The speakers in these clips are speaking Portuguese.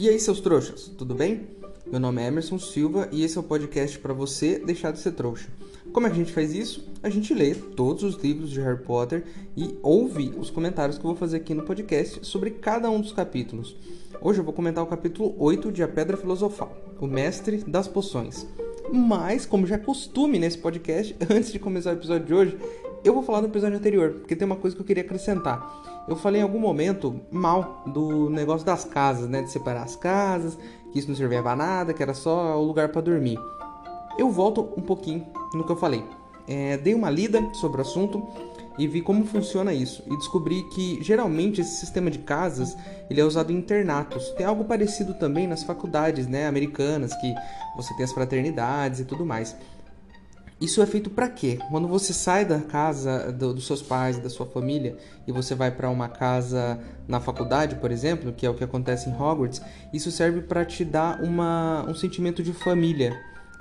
E aí, seus trouxas, tudo bem? Meu nome é Emerson Silva e esse é o podcast para você deixar de ser trouxa. Como é que a gente faz isso? A gente lê todos os livros de Harry Potter e ouve os comentários que eu vou fazer aqui no podcast sobre cada um dos capítulos. Hoje eu vou comentar o capítulo 8 de A Pedra Filosofal, o Mestre das Poções. Mas, como já é costume nesse podcast, antes de começar o episódio de hoje, eu vou falar no episódio anterior, porque tem uma coisa que eu queria acrescentar. Eu falei em algum momento mal do negócio das casas, né? De separar as casas, que isso não servia pra nada, que era só o lugar para dormir. Eu volto um pouquinho no que eu falei. É, dei uma lida sobre o assunto e vi como funciona isso e descobri que geralmente esse sistema de casas ele é usado em internatos. Tem algo parecido também nas faculdades, né, americanas, que você tem as fraternidades e tudo mais. Isso é feito para quê? Quando você sai da casa do, dos seus pais, da sua família, e você vai para uma casa na faculdade, por exemplo, que é o que acontece em Hogwarts, isso serve para te dar uma, um sentimento de família.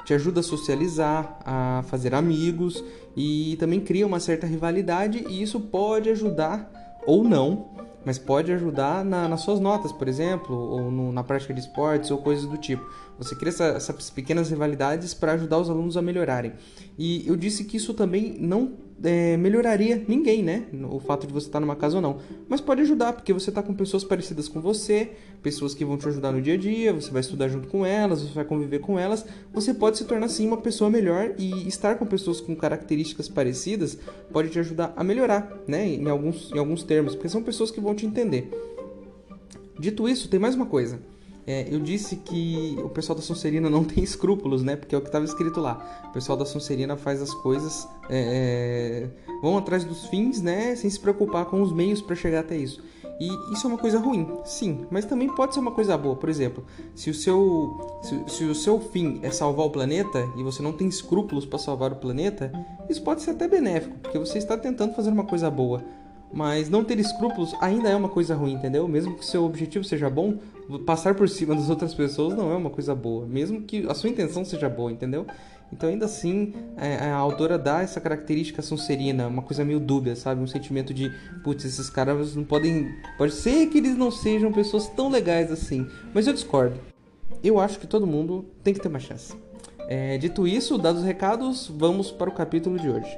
Te ajuda a socializar, a fazer amigos e também cria uma certa rivalidade, e isso pode ajudar ou não mas pode ajudar na, nas suas notas, por exemplo, ou no, na prática de esportes ou coisas do tipo. Você cria essa, essas pequenas rivalidades para ajudar os alunos a melhorarem. E eu disse que isso também não é, melhoraria ninguém, né? O fato de você estar numa casa ou não. Mas pode ajudar, porque você está com pessoas parecidas com você, pessoas que vão te ajudar no dia a dia, você vai estudar junto com elas, você vai conviver com elas. Você pode se tornar, sim, uma pessoa melhor e estar com pessoas com características parecidas pode te ajudar a melhorar, né? Em alguns, em alguns termos, porque são pessoas que vão te entender. Dito isso, tem mais uma coisa. É, eu disse que o pessoal da Sonserina não tem escrúpulos, né? Porque é o que estava escrito lá. O pessoal da Sonserina faz as coisas, é, é, vão atrás dos fins, né? Sem se preocupar com os meios para chegar até isso. E isso é uma coisa ruim, sim, mas também pode ser uma coisa boa. Por exemplo, se o seu, se, se o seu fim é salvar o planeta e você não tem escrúpulos para salvar o planeta, isso pode ser até benéfico, porque você está tentando fazer uma coisa boa. Mas não ter escrúpulos ainda é uma coisa ruim, entendeu? Mesmo que seu objetivo seja bom, passar por cima das outras pessoas não é uma coisa boa, mesmo que a sua intenção seja boa, entendeu? Então, ainda assim, é, a autora dá essa característica sonserina, uma coisa meio dúbia, sabe? Um sentimento de, putz, esses caras não podem. Pode ser que eles não sejam pessoas tão legais assim, mas eu discordo. Eu acho que todo mundo tem que ter uma chance. É, dito isso, dados os recados, vamos para o capítulo de hoje.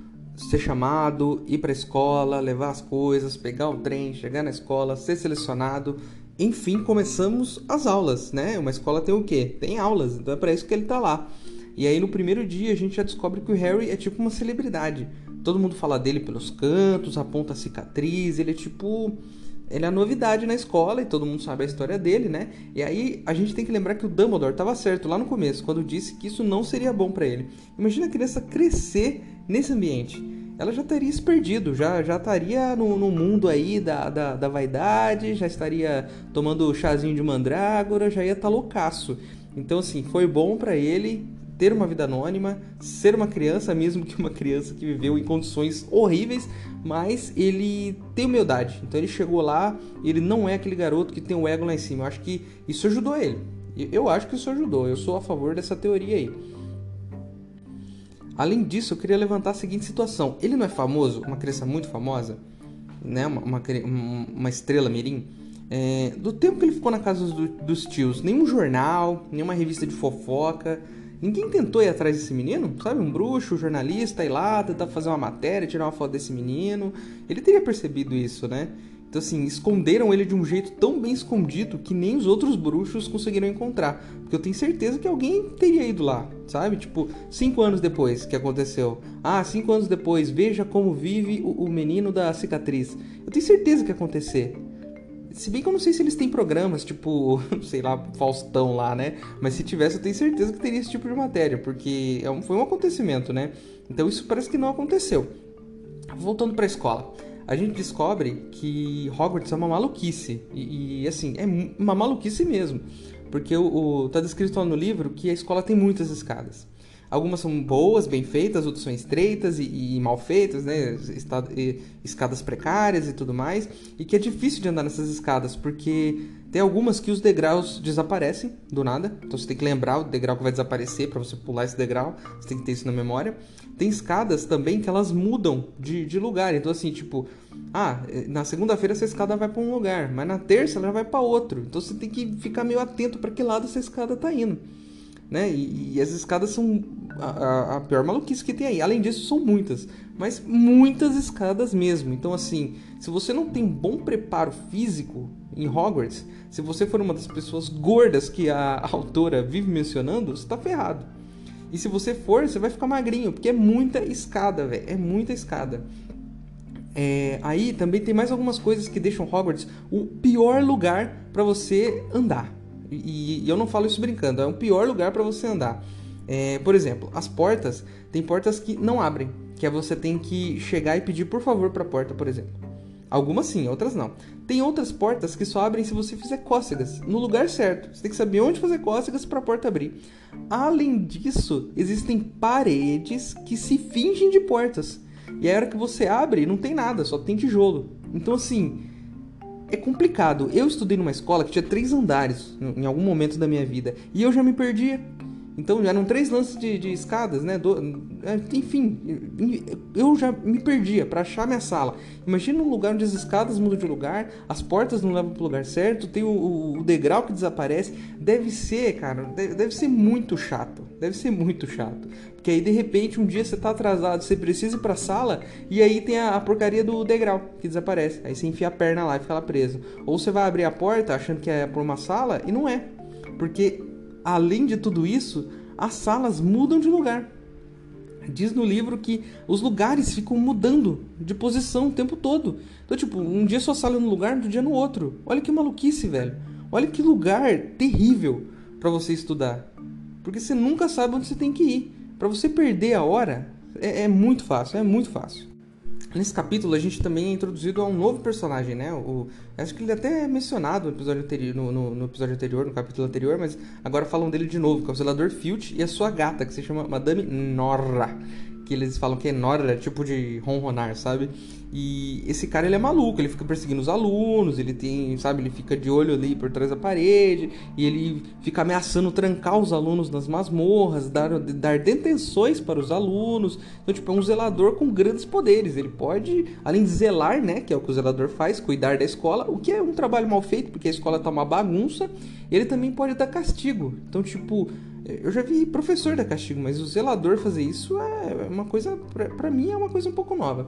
ser chamado, ir para a escola, levar as coisas, pegar o trem, chegar na escola, ser selecionado. Enfim, começamos as aulas, né? Uma escola tem o quê? Tem aulas, então é para isso que ele tá lá. E aí no primeiro dia a gente já descobre que o Harry é tipo uma celebridade. Todo mundo fala dele pelos cantos, aponta a cicatriz, ele é tipo ele é a novidade na escola e todo mundo sabe a história dele, né? E aí a gente tem que lembrar que o Dumbledore estava certo lá no começo, quando disse que isso não seria bom para ele. Imagina a criança crescer nesse ambiente. Ela já teria se perdido, já, já estaria no, no mundo aí da, da, da, vaidade, já estaria tomando chazinho de mandrágora, já ia estar tá loucaço. Então, assim, foi bom para ele ter uma vida anônima, ser uma criança, mesmo que uma criança que viveu em condições horríveis, mas ele tem humildade. Então ele chegou lá ele não é aquele garoto que tem o ego lá em cima. Eu acho que isso ajudou ele. Eu acho que isso ajudou. Eu sou a favor dessa teoria aí. Além disso, eu queria levantar a seguinte situação. Ele não é famoso, uma criança muito famosa, né? uma, uma, uma estrela mirim. É, do tempo que ele ficou na casa do, dos tios, nenhum jornal, nenhuma revista de fofoca, Ninguém tentou ir atrás desse menino, sabe? Um bruxo, um jornalista, ir lá, tentar fazer uma matéria, tirar uma foto desse menino. Ele teria percebido isso, né? Então, assim, esconderam ele de um jeito tão bem escondido que nem os outros bruxos conseguiram encontrar. Porque eu tenho certeza que alguém teria ido lá, sabe? Tipo, cinco anos depois que aconteceu. Ah, cinco anos depois, veja como vive o, o menino da cicatriz. Eu tenho certeza que ia acontecer. Se bem que eu não sei se eles têm programas, tipo, sei lá, Faustão lá, né? Mas se tivesse, eu tenho certeza que teria esse tipo de matéria, porque é foi um acontecimento, né? Então isso parece que não aconteceu. Voltando para a escola a gente descobre que Hogwarts é uma maluquice. E, e assim, é uma maluquice mesmo. Porque o, o, tá descrito lá no livro que a escola tem muitas escadas. Algumas são boas, bem feitas, outras são estreitas e, e mal feitas, né? escadas precárias e tudo mais. E que é difícil de andar nessas escadas, porque tem algumas que os degraus desaparecem do nada. Então você tem que lembrar o degrau que vai desaparecer para você pular esse degrau. Você tem que ter isso na memória. Tem escadas também que elas mudam de, de lugar. Então, assim, tipo, ah, na segunda-feira essa escada vai para um lugar, mas na terça ela vai para outro. Então você tem que ficar meio atento para que lado essa escada tá indo né? E, e as escadas são a, a, pior maluquice que tem aí. Além disso, são muitas, mas muitas escadas mesmo. Então, assim, se você não tem bom preparo físico em Hogwarts, se você for uma das pessoas gordas que a autora vive mencionando, você tá ferrado. E se você for, você vai ficar magrinho, porque é muita escada, velho. É muita escada. É, aí também tem mais algumas coisas que deixam Hogwarts o pior lugar para você andar. E, eu não falo isso brincando, é o pior lugar para você andar. É, por exemplo, as portas, tem portas que não abrem, que é você tem que chegar e pedir por favor para a porta, por exemplo. Algumas sim, outras não. Tem outras portas que só abrem se você fizer cócegas no lugar certo. Você tem que saber onde fazer cócegas para a porta abrir. Além disso, existem paredes que se fingem de portas. E a hora que você abre, não tem nada, só tem tijolo. Então assim, é complicado. Eu estudei numa escola que tinha três andares em algum momento da minha vida e eu já me perdia. Então eram três lances de, de escadas, né? Do, é, enfim, eu já me perdia para achar minha sala. Imagina um lugar onde as escadas mudam de lugar, as portas não levam para o lugar certo, tem o, o, degrau que desaparece. Deve ser, cara, deve, deve ser muito chato. Deve ser muito chato. Porque aí de repente um dia você tá atrasado, você precisa ir pra sala e aí tem a, a, porcaria do degrau que desaparece. Aí você enfia a perna lá e fica lá preso. Ou você vai abrir a porta achando que é por uma sala e não é. Porque além de tudo isso, as salas mudam de lugar. Diz no livro que os lugares ficam mudando de posição o tempo todo. Então, tipo, um dia sua sala é num lugar, outro dia no outro. Olha que maluquice, velho. Olha que lugar terrível para você estudar. Porque você nunca sabe onde você tem que ir. Para você perder a hora, é, é muito fácil, é muito fácil. Nesse capítulo a gente também é introduzido a um novo personagem, né? O, acho que ele até é mencionado no episódio, anterior, no, no, no, episódio anterior, no capítulo anterior, mas agora falam dele de novo, que é o zelador Filch e a sua gata, que se chama Madame Norra que eles falam que é Nora, tipo de ronronar, sabe? E esse cara ele é maluco, ele fica perseguindo os alunos, ele tem, sabe, ele fica de olho ali por trás da parede e ele fica ameaçando trancar os alunos nas masmorras, dar, dar detenções para os alunos. Então, tipo, é um zelador com grandes poderes. Ele pode, além de zelar, né, que é o que o zelador faz, cuidar da escola, o que é um trabalho mal feito, porque a escola tá uma bagunça, ele também pode dar castigo. Então, tipo, eu já vi professor dar castigo, mas o zelador fazer isso é uma coisa, para mim, é uma coisa um pouco nova.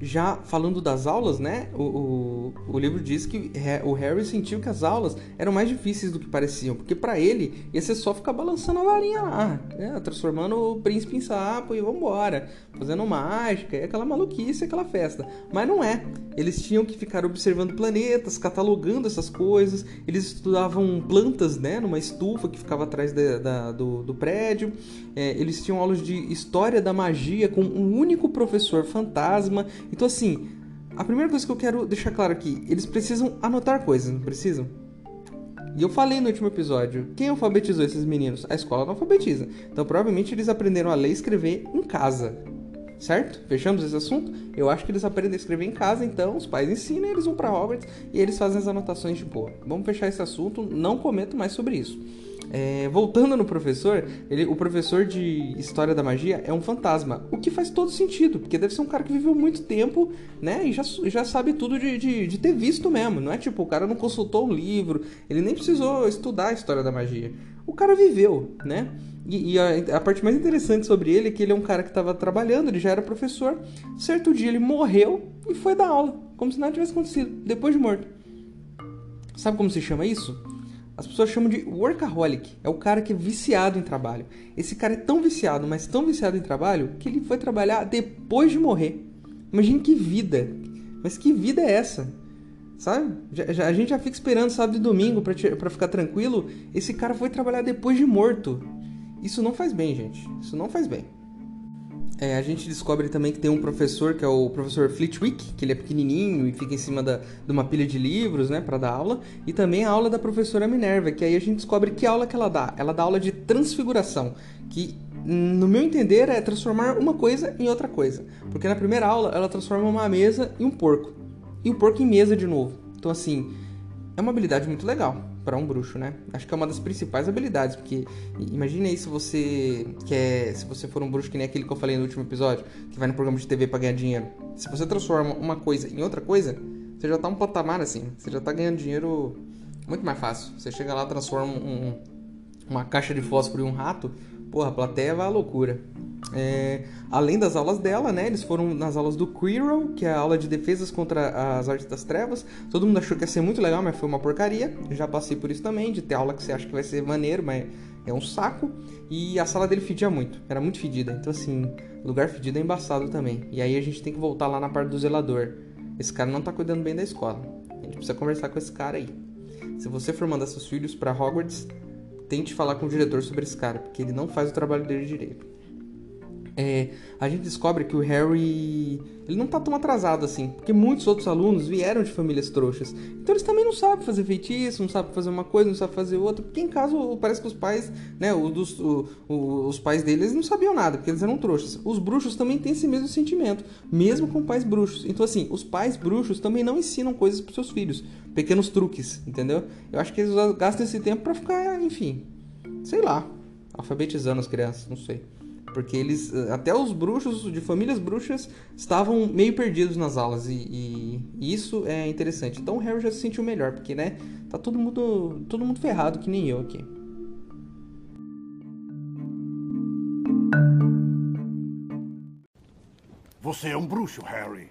Já falando das aulas, né? O, o, o, livro diz que o Harry sentiu que as aulas eram mais difíceis do que pareciam, porque para ele ia ser só ficar balançando a varinha lá, né? transformando o príncipe em sapo e vambora, fazendo mágica, e aquela maluquice, aquela festa. Mas não é. Eles tinham que ficar observando planetas, catalogando essas coisas, eles estudavam plantas, né? Numa estufa que ficava atrás da, do, do, prédio. É, eles tinham aulas de história da magia com um único professor fantasma então, assim, a primeira coisa que eu quero deixar claro aqui, eles precisam anotar coisas, não precisam? E eu falei no último episódio, quem alfabetizou esses meninos? A escola não alfabetiza. Então, provavelmente eles aprenderam a ler e escrever em casa. Certo? Fechamos esse assunto? Eu acho que eles aprendem a escrever em casa, então os pais ensinam, eles vão para Hogwarts e eles fazem as anotações de boa. Vamos fechar esse assunto, não comento mais sobre isso. É, voltando no professor, ele, o professor de História da Magia é um fantasma, o que faz todo sentido, porque deve ser um cara que viveu muito tempo, né, e já, já sabe tudo de, de, de ter visto mesmo, não é tipo, o cara não consultou um livro, ele nem precisou estudar a História da Magia. O cara viveu, né? E, e a, a, parte mais interessante sobre ele é que ele é um cara que estava trabalhando, ele já era professor. Certo dia ele morreu e foi dar aula, como se nada tivesse acontecido, depois de morto. Sabe como se chama isso? As pessoas chamam de workaholic. É o cara que é viciado em trabalho. Esse cara é tão viciado, mas tão viciado em trabalho, que ele foi trabalhar depois de morrer. Imagine que vida. Mas que vida é essa? Sabe? Já, já, a gente já fica esperando sábado e domingo para ficar tranquilo. Esse cara foi trabalhar depois de morto. Isso não faz bem, gente. Isso não faz bem. É, a gente descobre também que tem um professor, que é o professor Flitwick, que ele é pequenininho e fica em cima da, de uma pilha de livros, né, para dar aula. E também a aula da professora Minerva, que aí a gente descobre que aula que ela dá. Ela dá aula de transfiguração, que no meu entender é transformar uma coisa em outra coisa. Porque na primeira aula ela transforma uma mesa em um porco. E o porco em mesa de novo. Então assim, é uma habilidade muito legal para um bruxo, né? Acho que é uma das principais habilidades, porque imagine aí se você quer, se você for um bruxo que nem aquele que eu falei no último episódio, que vai no programa de TV para ganhar dinheiro. Se você transforma uma coisa em outra coisa, você já tá um patamar assim, você já tá ganhando dinheiro muito mais fácil. Você chega lá, transforma um, uma caixa de fósforo em um rato, porra, a plateia vai à loucura. É, além das aulas dela, né? Eles foram nas aulas do Quirrell, que é a aula de defesas contra as artes das trevas. Todo mundo achou que ia ser muito legal, mas foi uma porcaria. Já passei por isso também, de ter aula que você acha que vai ser maneiro, mas é um saco. E a sala dele fedia muito, era muito fedida. Então, assim, lugar fedido é embaçado também. E aí a gente tem que voltar lá na parte do zelador. Esse cara não tá cuidando bem da escola. A gente precisa conversar com esse cara aí. Se você for mandar seus filhos para Hogwarts, tente falar com o diretor sobre esse cara, porque ele não faz o trabalho dele direito é, a gente descobre que o Harry ele não tá tão atrasado assim, porque muitos outros alunos vieram de famílias trouxas. Então eles também não sabem fazer feitiço, não sabem fazer uma coisa, não sabem fazer outra. Porque em caso parece que os pais, né, os, dos, o, o, os pais deles não sabiam nada, porque eles eram trouxas. Os bruxos também têm esse mesmo sentimento, mesmo com pais bruxos. Então assim, os pais bruxos também não ensinam coisas para seus filhos, pequenos truques, entendeu? Eu acho que eles gastam esse tempo para ficar, enfim, sei lá, alfabetizando as crianças, não sei. Porque eles, até os bruxos de famílias bruxas estavam meio perdidos nas aulas e, e, e, isso é interessante. Então o Harry já se sentiu melhor, porque né, tá todo mundo, todo mundo ferrado que nem eu aqui. Você é um bruxo, Harry.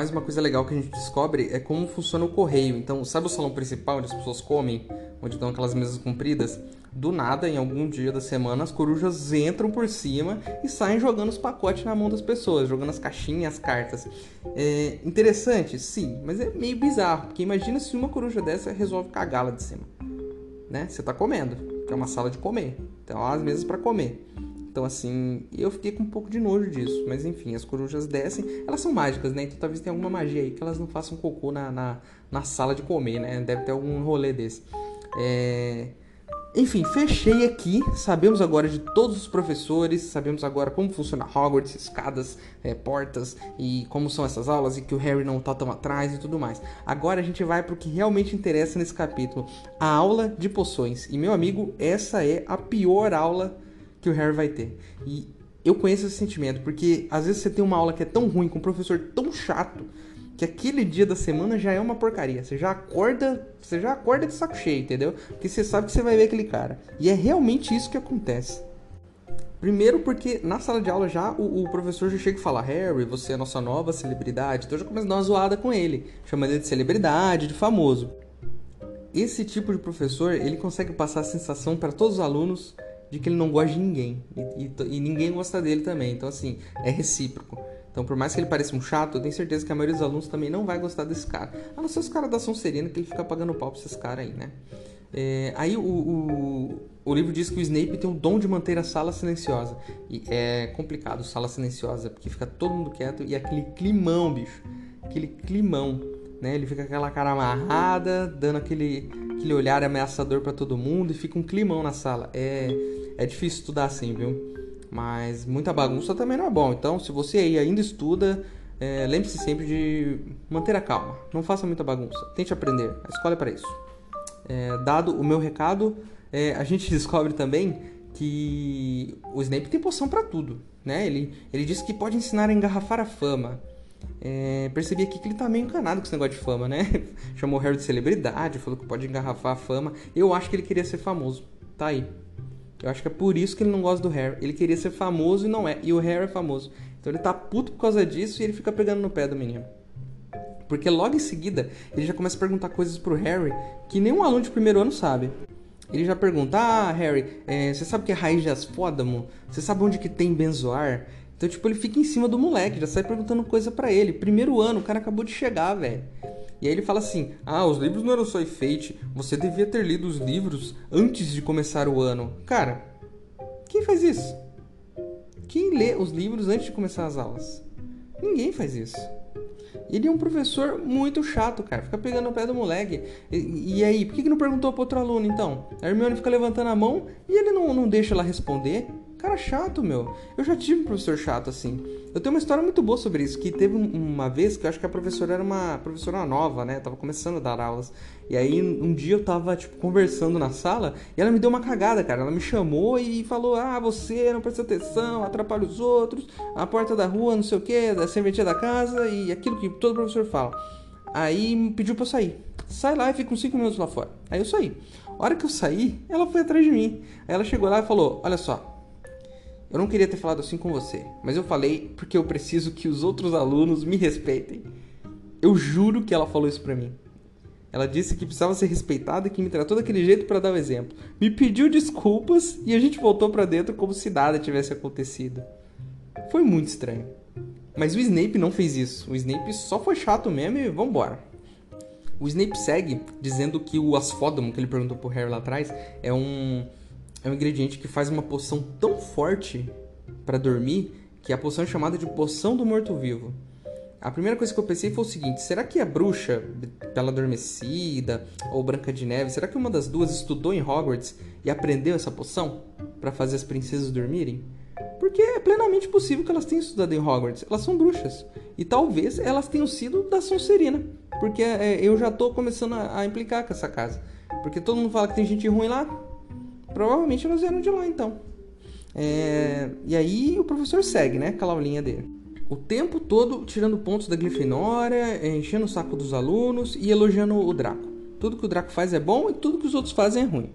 Mais uma coisa legal que a gente descobre é como funciona o correio. Então, sabe o salão principal onde as pessoas comem, onde estão aquelas mesas compridas? Do nada, em algum dia da semana, as corujas entram por cima e saem jogando os pacotes na mão das pessoas, jogando as caixinhas, as cartas. É interessante, sim, mas é meio bizarro, porque imagina se uma coruja dessa resolve cagar lá de cima. Né? Você tá comendo, que é uma sala de comer. Então, as mesas para comer. Então, assim, eu fiquei com um pouco de nojo disso. Mas, enfim, as corujas descem. Elas são mágicas, né? Então, talvez tenha alguma magia aí que elas não façam cocô na, na, na sala de comer, né? Deve ter algum rolê desse. É... Enfim, fechei aqui. Sabemos agora de todos os professores, sabemos agora como funciona Hogwarts, escadas, é, portas e como são essas aulas e que o Harry não tá tão atrás e tudo mais. Agora a gente vai para o que realmente interessa nesse capítulo: a aula de poções. E meu amigo, essa é a pior aula que o Harry vai ter. E eu conheço esse sentimento, porque às vezes você tem uma aula que é tão ruim, com um professor tão chato, que aquele dia da semana já é uma porcaria. Você já acorda, você já acorda de saco cheio, entendeu? Porque você sabe que você vai ver aquele cara. E é realmente isso que acontece. Primeiro porque na sala de aula já o, o, professor já chega e fala Harry, você é a nossa nova celebridade. Então já começa a dar uma zoada com ele, chamando ele de celebridade, de famoso. Esse tipo de professor, ele consegue passar a sensação para todos os alunos de que ele não gosta de ninguém. E, e, e ninguém gosta dele também. Então assim, é recíproco. Então, por mais que ele pareça um chato, eu tenho certeza que a maioria dos alunos também não vai gostar desse cara. A não ser os caras da Sonserina, que ele fica pagando pau pra esses caras aí, né? É, aí o, o, o, livro diz que o Snape tem o dom de manter a sala silenciosa. E é complicado, sala silenciosa, porque fica todo mundo quieto e aquele climão, bicho. Aquele climão, né? Ele fica com aquela cara amarrada, dando aquele, aquele olhar ameaçador para todo mundo e fica um climão na sala. É, é difícil estudar assim, viu? Mas muita bagunça também não é bom. Então, se você aí ainda estuda, é, lembre-se sempre de manter a calma. Não faça muita bagunça. Tente aprender. A escola é para isso. É, dado o meu recado, é, a gente descobre também que o Snape tem poção para tudo. Né? Ele, ele disse que pode ensinar a engarrafar a fama. É, percebi aqui que ele tá meio encanado com esse negócio de fama, né? Chamou o Harry de celebridade, falou que pode engarrafar a fama. Eu acho que ele queria ser famoso. Tá aí. Eu acho que é por isso que ele não gosta do Harry. Ele queria ser famoso e não é. E o Harry é famoso. Então ele tá puto por causa disso e ele fica pegando no pé do menino. Porque logo em seguida ele já começa a perguntar coisas pro Harry que nenhum aluno de primeiro ano sabe. Ele já pergunta: Ah, Harry, é, você sabe o que é raiz de asfódamo? Você sabe onde que tem benzoar? Então, tipo, ele fica em cima do moleque, já sai perguntando coisa para ele. Primeiro ano, o cara acabou de chegar, velho. E aí ele fala assim: Ah, os livros não eram só enfeite, você devia ter lido os livros antes de começar o ano. Cara, quem faz isso? Quem lê os livros antes de começar as aulas? Ninguém faz isso. Ele é um professor muito chato, cara. Fica pegando o pé do moleque. E, e aí, por que, que não perguntou pro outro aluno, então? A Hermione fica levantando a mão e ele não, não deixa ela responder. Cara chato, meu. Eu já tive um professor chato assim. Eu tenho uma história muito boa sobre isso. Que teve uma vez que eu acho que a professora era uma professora nova, né? tava começando a dar aulas. E aí um dia eu tava, tipo, conversando na sala e ela me deu uma cagada, cara. Ela me chamou e falou: Ah, você não presta atenção, atrapalha os outros, a porta da rua, não sei o que, da serventia da casa e aquilo que todo professor fala. Aí me pediu pra eu sair. Sai lá e fica uns 5 minutos lá fora. Aí eu saí. A hora que eu saí, ela foi atrás de mim. Aí ela chegou lá e falou: Olha só, eu não queria ter falado assim com você, mas eu falei porque eu preciso que os outros alunos me respeitem. Eu juro que ela falou isso pra mim. Ela disse que precisava ser respeitada e que me tratou daquele jeito para dar o exemplo. Me pediu desculpas e a gente voltou para dentro como se nada tivesse acontecido. Foi muito estranho. Mas o Snape não fez isso. O Snape só foi chato mesmo e vambora. O Snape segue dizendo que o asfódamo que ele perguntou pro Harry lá atrás é um é um ingrediente que faz uma poção tão forte para dormir que a poção é chamada de poção do morto-vivo. A primeira coisa que eu pensei foi o seguinte: será que a bruxa, Bela Adormecida ou Branca de Neve, será que uma das duas estudou em Hogwarts e aprendeu essa poção para fazer as princesas dormirem? Porque é plenamente possível que elas tenham estudado em Hogwarts. Elas são bruxas. E talvez elas tenham sido da Sonserina. Porque é, eu já tô começando a, a implicar com essa casa. Porque todo mundo fala que tem gente ruim lá. Provavelmente elas vieram de lá, então. É... E aí o professor segue, né? Com a aulinha dele. O tempo todo tirando pontos da Grifinória, enchendo o saco dos alunos e elogiando o Draco. Tudo que o Draco faz é bom e tudo que os outros fazem é ruim.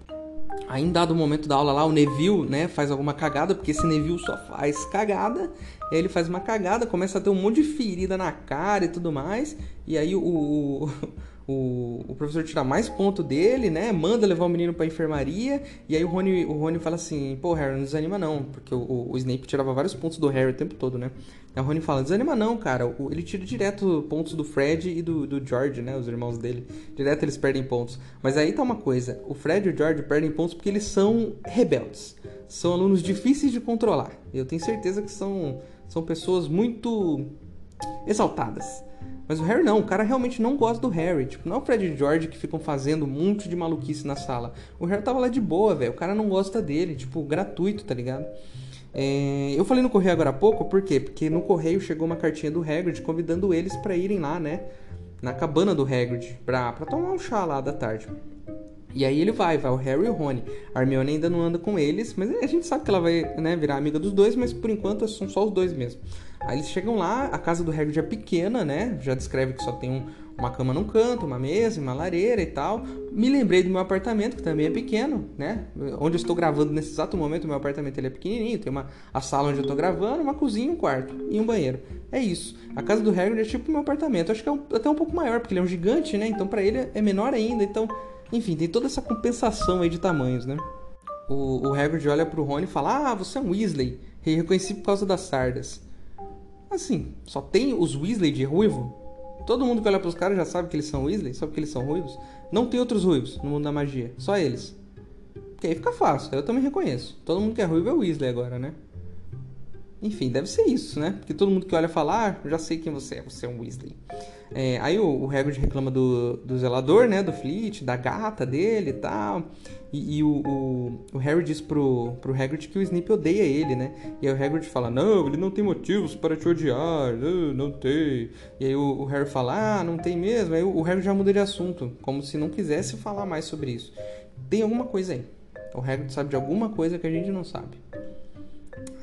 Aí, em dado momento da aula lá, o Neville, né, faz alguma cagada, porque esse Neville só faz cagada. Aí ele faz uma cagada, começa a ter um monte de ferida na cara e tudo mais. E aí o, o, o, professor tira mais ponto dele, né? Manda levar o menino pra enfermaria. E aí o Rony, o Rony fala assim: pô, Harry, não desanima não. Porque o, o Snape tirava vários pontos do Harry o tempo todo, né? Aí o Rony fala: desanima não, cara. O, ele tira direto pontos do Fred e do, do George, né? Os irmãos dele. Direto eles perdem pontos. Mas aí tá uma coisa: o Fred e o George perdem pontos porque eles são rebeldes. São alunos difíceis de controlar. Eu tenho certeza que são, são pessoas muito exaltadas. Mas o Harry não, o cara realmente não gosta do Harry. Tipo, não é o Fred e George que ficam fazendo um monte de maluquice na sala. O Harry tava lá de boa, velho. O cara não gosta dele, tipo, gratuito, tá ligado? É... Eu falei no correio agora há pouco, por quê? Porque no correio chegou uma cartinha do Hagrid convidando eles para irem lá, né? Na cabana do Hagrid, pra, pra tomar um chá lá da tarde. E aí ele vai, vai o Harry e o Rony. A Hermione ainda não anda com eles, mas a gente sabe que ela vai né, virar amiga dos dois, mas por enquanto são só os dois mesmo. Aí eles chegam lá, a casa do Hagrid é pequena, né? Já descreve que só tem um, uma cama num canto, uma mesa, uma lareira e tal. Me lembrei do meu apartamento, que também é pequeno, né? Onde eu estou gravando nesse exato momento, o meu apartamento ele é pequenininho. Tem uma, a sala onde eu estou gravando, uma cozinha, um quarto e um banheiro. É isso. A casa do Hagrid é tipo o meu apartamento. Acho que é um, até um pouco maior, porque ele é um gigante, né? Então para ele é menor ainda. Então enfim, tem toda essa compensação aí de tamanhos, né? O, o Hagrid olha pro Rony e fala: Ah, você é um Weasley. E reconheci por causa das sardas. Assim, só tem os Weasley de ruivo? Todo mundo que olha pros caras já sabe que eles são Weasley, só porque eles são ruivos. Não tem outros ruivos no mundo da magia, só eles. Porque aí fica fácil, eu também reconheço. Todo mundo que é ruivo é Weasley agora, né? Enfim, deve ser isso, né? Porque todo mundo que olha fala, ah, já sei quem você é, você é um Weasley. É, aí o, o Hagrid reclama do, do zelador, né? Do Fleet, da gata dele e tal. E, e o, o, o, Harry diz pro, pro Hagrid que o Snape odeia ele, né? E aí o Hagrid fala, não, ele não tem motivos para te odiar, não, não tem. E aí o, o, Harry fala, ah, não tem mesmo. Aí o, o já muda de assunto, como se não quisesse falar mais sobre isso. Tem alguma coisa aí. O Hagrid sabe de alguma coisa que a gente não sabe.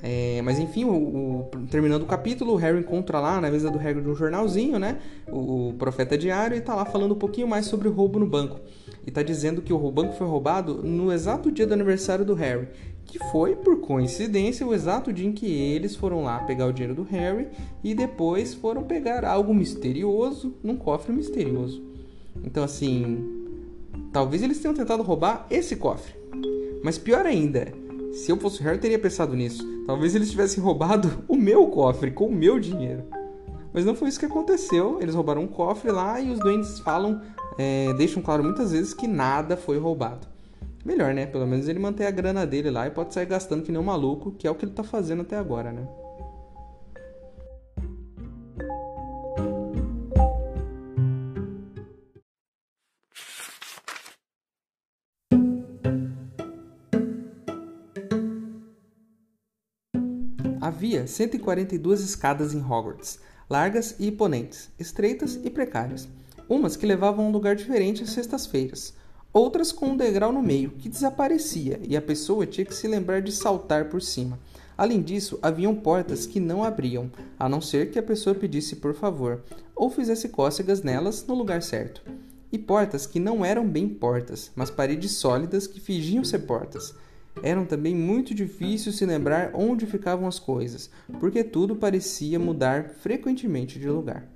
É, mas enfim, o, o, terminando o capítulo, o Harry encontra lá na mesa do Hagrid um jornalzinho, né? O, o, Profeta Diário, e tá lá falando um pouquinho mais sobre o roubo no banco. E tá dizendo que o banco foi roubado no exato dia do aniversário do Harry. Que foi, por coincidência, o exato dia em que eles foram lá pegar o dinheiro do Harry e depois foram pegar algo misterioso num cofre misterioso. Então, assim, talvez eles tenham tentado roubar esse cofre. Mas pior ainda, se eu fosse o Harry, eu teria pensado nisso. Talvez eles tivessem roubado o meu cofre com o meu dinheiro. Mas não foi isso que aconteceu. Eles roubaram um cofre lá e os doentes falam, é, deixam claro muitas vezes que nada foi roubado. Melhor, né? Pelo menos ele mantém a grana dele lá e pode sair gastando que nem um maluco, que é o que ele tá fazendo até agora, né? Havia 142 escadas em Hogwarts, largas e imponentes, estreitas e precárias. Umas que levavam a um lugar diferente às sextas-feiras, outras com um degrau no meio que desaparecia e a pessoa tinha que se lembrar de saltar por cima. Além disso, haviam portas que não abriam, a não ser que a pessoa pedisse por favor, ou fizesse cócegas nelas no lugar certo. E portas que não eram bem portas, mas paredes sólidas que fingiam ser portas. Eram também muito difíceis se lembrar onde ficavam as coisas, porque tudo parecia mudar frequentemente de lugar.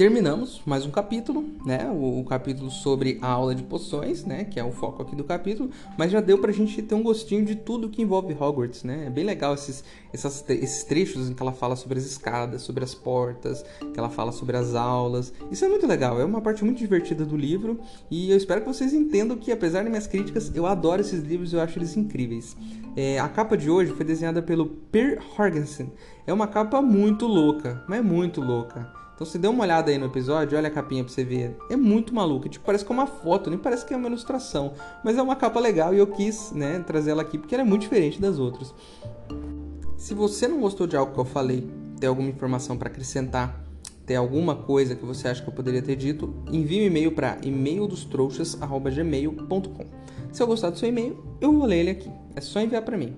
Terminamos mais um capítulo, né? O, o, capítulo sobre a aula de poções, né? Que é o foco aqui do capítulo, mas já deu pra gente ter um gostinho de tudo que envolve Hogwarts, né? É bem legal esses, essas, esses trechos em que ela fala sobre as escadas, sobre as portas, que ela fala sobre as aulas. Isso é muito legal, é uma parte muito divertida do livro e eu espero que vocês entendam que, apesar das minhas críticas, eu adoro esses livros e eu acho eles incríveis. É, a capa de hoje foi desenhada pelo Per Horgensen. É uma capa muito louca, mas é muito louca. Então você dê uma olhada aí no episódio, olha a capinha pra você ver. É muito maluco, tipo, parece que é uma foto, nem parece que é uma ilustração. Mas é uma capa legal e eu quis, né, trazer ela aqui porque ela é muito diferente das outras. Se você não gostou de algo que eu falei, tem alguma informação para acrescentar, tem alguma coisa que você acha que eu poderia ter dito, envie um e-mail para e-maildostrouxas@gmail.com. Se eu gostar do seu e-mail, eu vou ler ele aqui. É só enviar para mim.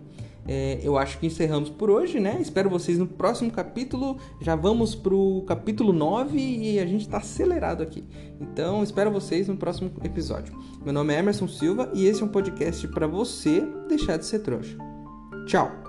É, eu acho que encerramos por hoje, né? Espero vocês no próximo capítulo. Já vamos pro capítulo 9 e a gente tá acelerado aqui. Então, espero vocês no próximo episódio. Meu nome é Emerson Silva e esse é um podcast para você deixar de ser trouxa. Tchau!